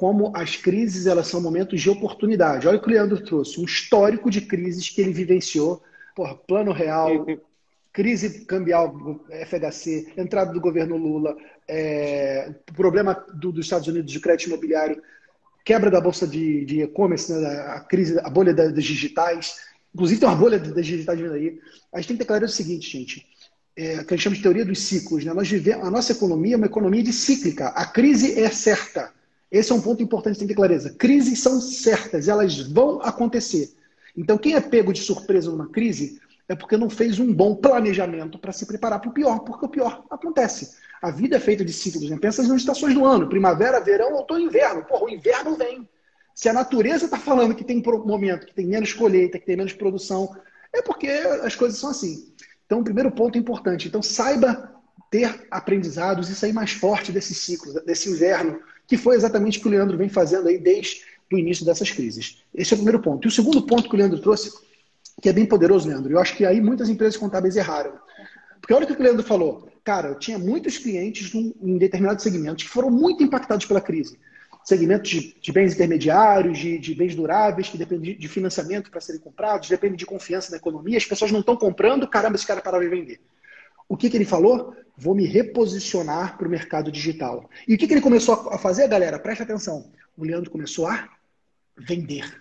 como as crises elas são momentos de oportunidade. Olha o que o Leandro trouxe, um histórico de crises que ele vivenciou. Porra, plano real, crise cambial FHC, entrada do governo Lula, é, problema do, dos Estados Unidos de crédito imobiliário, quebra da bolsa de e-commerce, né, a crise, a bolha das digitais. Inclusive tem uma bolha das digitais vindo aí. A gente tem que ter claro o seguinte, gente. É, que a gente chama de teoria dos ciclos. Né? Nós vivemos, a nossa economia é uma economia de cíclica. A crise é certa. Esse é um ponto importante, tem que ter clareza. Crises são certas, elas vão acontecer. Então, quem é pego de surpresa numa crise é porque não fez um bom planejamento para se preparar para o pior, porque o pior acontece. A vida é feita de ciclos. Né? Pensa nas estações do ano: primavera, verão, outono e inverno. Porra, o inverno vem. Se a natureza está falando que tem momento que tem menos colheita, que tem menos produção, é porque as coisas são assim. Então, o primeiro ponto importante. Então, saiba ter aprendizados e sair mais forte desse ciclo, desse inverno, que foi exatamente o que o Leandro vem fazendo aí desde o início dessas crises. Esse é o primeiro ponto. E o segundo ponto que o Leandro trouxe, que é bem poderoso, Leandro, eu acho que aí muitas empresas contábeis erraram. Porque olha o que o Leandro falou. Cara, eu tinha muitos clientes em determinados segmentos que foram muito impactados pela crise. Segmentos de, de bens intermediários, de, de, bens duráveis, que dependem de, financiamento para serem comprados, dependem de confiança na economia. As pessoas não estão comprando, caramba, esse cara pararam de vender. O que, que ele falou? Vou me reposicionar para o mercado digital. E o que, que ele começou a fazer, galera? Preste atenção. O Leandro começou a vender.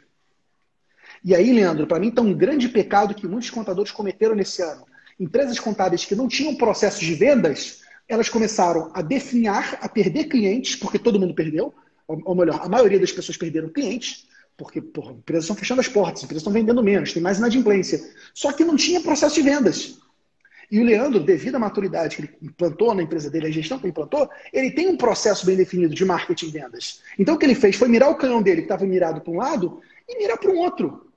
E aí, Leandro, para mim está um grande pecado que muitos contadores cometeram nesse ano. Empresas contábeis que não tinham processos de vendas, elas começaram a definhar, a perder clientes, porque todo mundo perdeu, ou melhor, a maioria das pessoas perderam clientes, porque porra, empresas estão fechando as portas, empresas estão vendendo menos, tem mais inadimplência. Só que não tinha processo de vendas. E o Leandro, devido à maturidade que ele implantou na empresa dele, a gestão que ele implantou, ele tem um processo bem definido de marketing e vendas. Então o que ele fez foi mirar o canhão dele, que estava mirado para um lado, e mirar para um outro.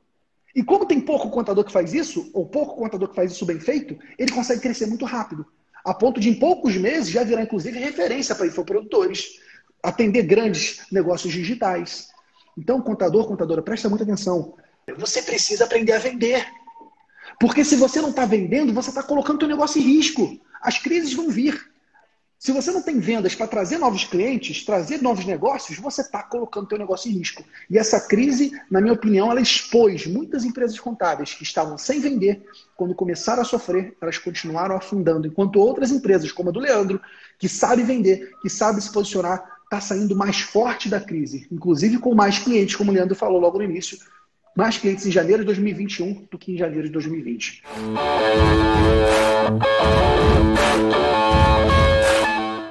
E como tem pouco contador que faz isso, ou pouco contador que faz isso bem feito, ele consegue crescer muito rápido. A ponto de, em poucos meses, já virar, inclusive, referência para infoprodutores, atender grandes negócios digitais. Então, contador, contadora, presta muita atenção. Você precisa aprender a vender. Porque se você não está vendendo, você está colocando o seu negócio em risco. As crises vão vir. Se você não tem vendas para trazer novos clientes, trazer novos negócios, você está colocando o seu negócio em risco. E essa crise, na minha opinião, ela expôs muitas empresas contábeis que estavam sem vender. Quando começaram a sofrer, elas continuaram afundando. Enquanto outras empresas, como a do Leandro, que sabe vender, que sabe se posicionar, está saindo mais forte da crise. Inclusive com mais clientes, como o Leandro falou logo no início, mais clientes em janeiro de 2021 do que em janeiro de 2020.